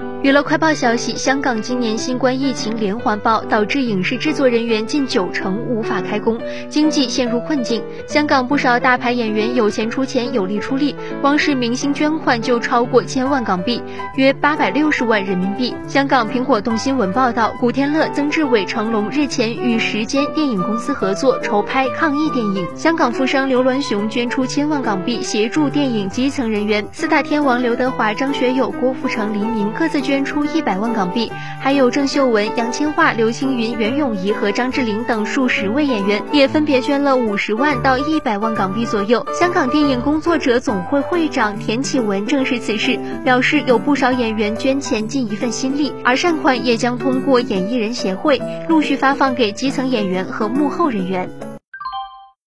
Thank you. 娱乐快报消息：香港今年新冠疫情连环爆，导致影视制作人员近九成无法开工，经济陷入困境。香港不少大牌演员有钱出钱，有力出力，光是明星捐款就超过千万港币，约八百六十万人民币。香港苹果动新闻报道，古天乐、曾志伟、成龙日前与时间电影公司合作筹拍抗疫电影。香港富商刘銮雄捐出千万港币协助电影基层人员。四大天王刘德华、张学友、郭富城、黎明各自捐捐。出一百万港币，还有郑秀文、杨千嬅、刘青云、袁咏仪和张智霖等数十位演员，也分别捐了五十万到一百万港币左右。香港电影工作者总会会长田启文证实此事，表示有不少演员捐钱尽一份心力，而善款也将通过演艺人协会陆续发放给基层演员和幕后人员。